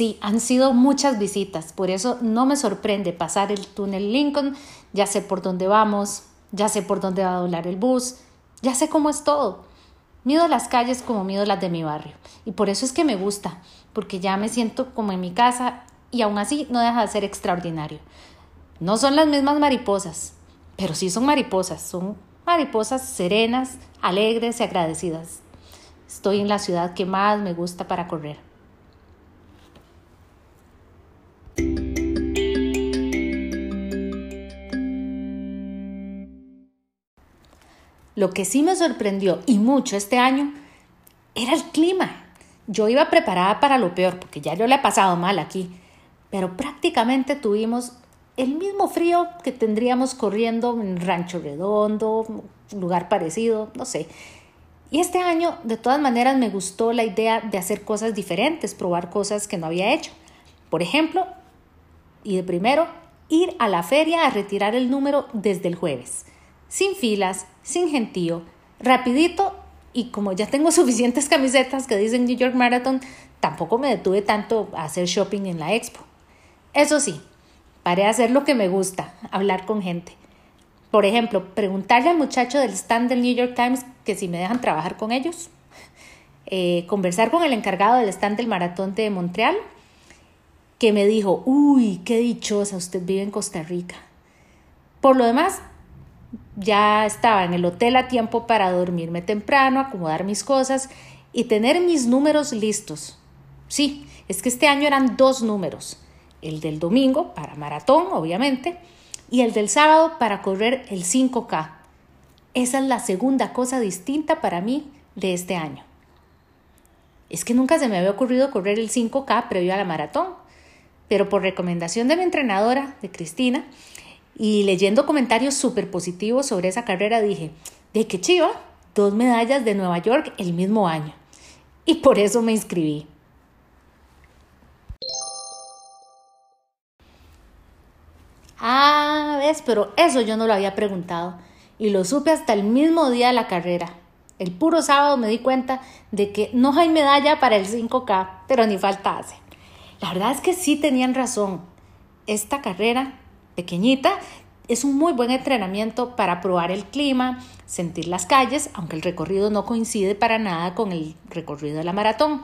Sí, han sido muchas visitas, por eso no me sorprende pasar el túnel Lincoln, ya sé por dónde vamos, ya sé por dónde va a doblar el bus, ya sé cómo es todo. Mido las calles como mido las de mi barrio, y por eso es que me gusta, porque ya me siento como en mi casa y aún así no deja de ser extraordinario. No son las mismas mariposas, pero sí son mariposas, son mariposas serenas, alegres y agradecidas. Estoy en la ciudad que más me gusta para correr. Lo que sí me sorprendió y mucho este año era el clima. Yo iba preparada para lo peor, porque ya yo le he pasado mal aquí, pero prácticamente tuvimos el mismo frío que tendríamos corriendo en Rancho Redondo, lugar parecido, no sé. Y este año, de todas maneras, me gustó la idea de hacer cosas diferentes, probar cosas que no había hecho. Por ejemplo, y de primero, ir a la feria a retirar el número desde el jueves, sin filas, sin gentío, rapidito y como ya tengo suficientes camisetas que dicen New York Marathon, tampoco me detuve tanto a hacer shopping en la expo. Eso sí, paré a hacer lo que me gusta, hablar con gente. Por ejemplo, preguntarle al muchacho del stand del New York Times que si me dejan trabajar con ellos. Eh, conversar con el encargado del stand del maratón de Montreal, que me dijo, uy, qué dichosa, usted vive en Costa Rica. Por lo demás, ya estaba en el hotel a tiempo para dormirme temprano, acomodar mis cosas y tener mis números listos. Sí, es que este año eran dos números, el del domingo para maratón, obviamente, y el del sábado para correr el 5K. Esa es la segunda cosa distinta para mí de este año. Es que nunca se me había ocurrido correr el 5K previo a la maratón, pero por recomendación de mi entrenadora, de Cristina, y leyendo comentarios súper positivos sobre esa carrera dije, de qué chiva, dos medallas de Nueva York el mismo año. Y por eso me inscribí. Ah, ves, pero eso yo no lo había preguntado y lo supe hasta el mismo día de la carrera. El puro sábado me di cuenta de que no hay medalla para el 5K, pero ni falta hace. La verdad es que sí tenían razón. Esta carrera pequeñita es un muy buen entrenamiento para probar el clima, sentir las calles, aunque el recorrido no coincide para nada con el recorrido de la maratón.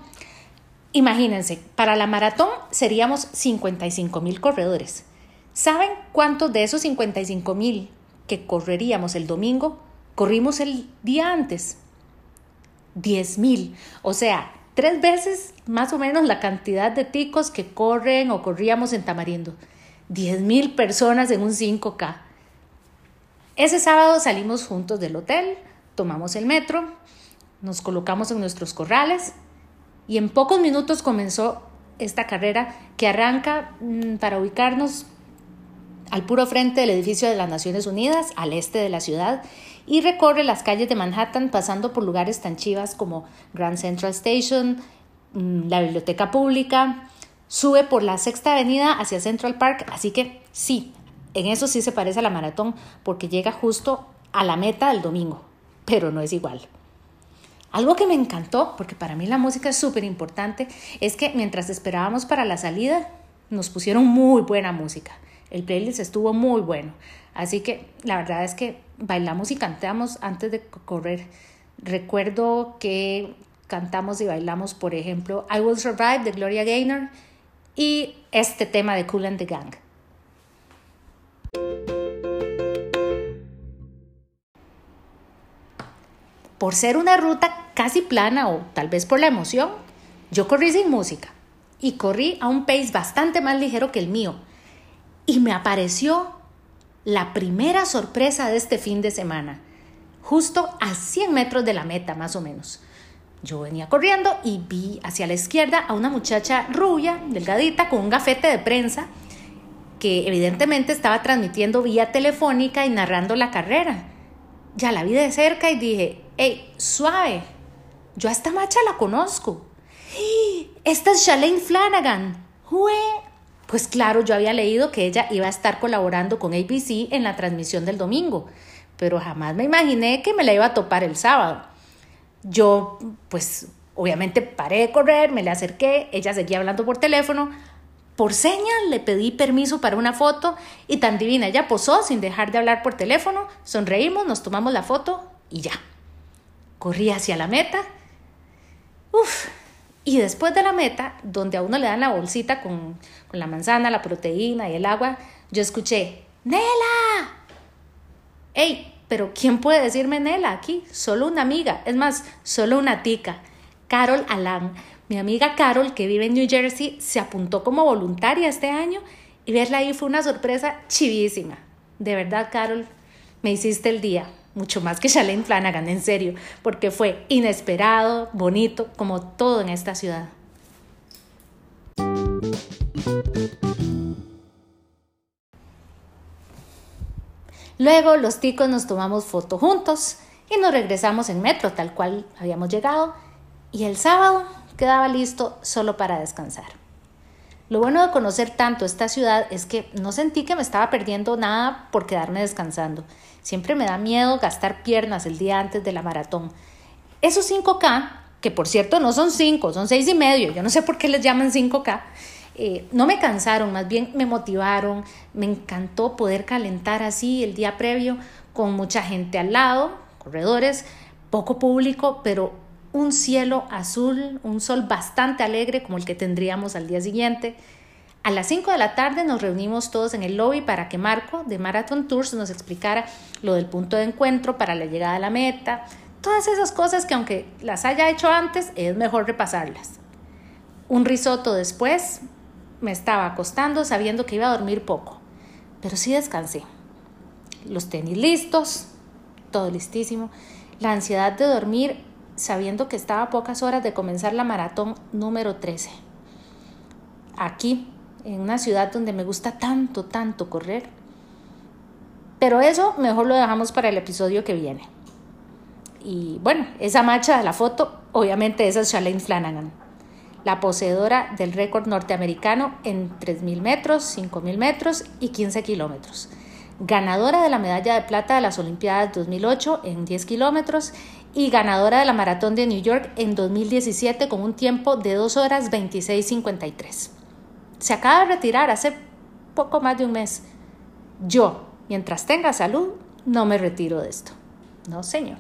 Imagínense, para la maratón seríamos 55 mil corredores. ¿Saben cuántos de esos 55 mil que correríamos el domingo corrimos el día antes? 10 mil. O sea, tres veces más o menos la cantidad de ticos que corren o corríamos en Tamarindo. 10 mil personas en un 5K. Ese sábado salimos juntos del hotel, tomamos el metro, nos colocamos en nuestros corrales y en pocos minutos comenzó esta carrera que arranca mm, para ubicarnos al puro frente del edificio de las Naciones Unidas, al este de la ciudad, y recorre las calles de Manhattan pasando por lugares tan chivas como Grand Central Station, mm, la biblioteca pública, sube por la Sexta Avenida hacia Central Park, así que sí, en eso sí se parece a la maratón porque llega justo a la meta del domingo, pero no es igual. Algo que me encantó, porque para mí la música es súper importante, es que mientras esperábamos para la salida, nos pusieron muy buena música. El playlist estuvo muy bueno. Así que la verdad es que bailamos y cantamos antes de correr. Recuerdo que cantamos y bailamos, por ejemplo, I Will Survive de Gloria Gaynor y este tema de Cool and the Gang. Por ser una ruta casi plana o tal vez por la emoción, yo corrí sin música y corrí a un pace bastante más ligero que el mío. Y me apareció la primera sorpresa de este fin de semana, justo a 100 metros de la meta más o menos. Yo venía corriendo y vi hacia la izquierda a una muchacha rubia, delgadita, con un gafete de prensa, que evidentemente estaba transmitiendo vía telefónica y narrando la carrera. Ya la vi de cerca y dije, hey, suave, yo a esta macha la conozco. Esta es Shalane Flanagan. Pues claro, yo había leído que ella iba a estar colaborando con ABC en la transmisión del domingo, pero jamás me imaginé que me la iba a topar el sábado. Yo, pues, Obviamente paré de correr, me le acerqué, ella seguía hablando por teléfono. Por señas le pedí permiso para una foto y tan divina, ella posó sin dejar de hablar por teléfono, sonreímos, nos tomamos la foto y ya. Corrí hacia la meta. Uf, y después de la meta, donde a uno le dan la bolsita con, con la manzana, la proteína y el agua, yo escuché, Nela. ¡Ey! Pero ¿quién puede decirme Nela aquí? Solo una amiga, es más, solo una tica. Carol Alan. Mi amiga Carol, que vive en New Jersey, se apuntó como voluntaria este año y verla ahí fue una sorpresa chivísima. De verdad, Carol, me hiciste el día, mucho más que Shalane Flanagan, en serio, porque fue inesperado, bonito, como todo en esta ciudad. Luego los ticos nos tomamos foto juntos y nos regresamos en metro, tal cual habíamos llegado, y el sábado quedaba listo solo para descansar. Lo bueno de conocer tanto esta ciudad es que no sentí que me estaba perdiendo nada por quedarme descansando. Siempre me da miedo gastar piernas el día antes de la maratón. Esos 5K, que por cierto no son 5, son 6 y medio, yo no sé por qué les llaman 5K, eh, no me cansaron, más bien me motivaron, me encantó poder calentar así el día previo con mucha gente al lado, corredores, poco público, pero un cielo azul, un sol bastante alegre como el que tendríamos al día siguiente. A las 5 de la tarde nos reunimos todos en el lobby para que Marco de Marathon Tours nos explicara lo del punto de encuentro para la llegada a la meta, todas esas cosas que aunque las haya hecho antes, es mejor repasarlas. Un risotto después, me estaba acostando sabiendo que iba a dormir poco, pero sí descansé. Los tenis listos, todo listísimo. La ansiedad de dormir sabiendo que estaba a pocas horas de comenzar la maratón número 13. Aquí, en una ciudad donde me gusta tanto, tanto correr. Pero eso mejor lo dejamos para el episodio que viene. Y bueno, esa marcha de la foto, obviamente esa es Shalane Flanagan la poseedora del récord norteamericano en 3.000 metros, 5.000 metros y 15 kilómetros. Ganadora de la medalla de plata de las Olimpiadas 2008 en 10 kilómetros y ganadora de la Maratón de New York en 2017 con un tiempo de 2 horas 26.53. Se acaba de retirar hace poco más de un mes. Yo, mientras tenga salud, no me retiro de esto. No, señor.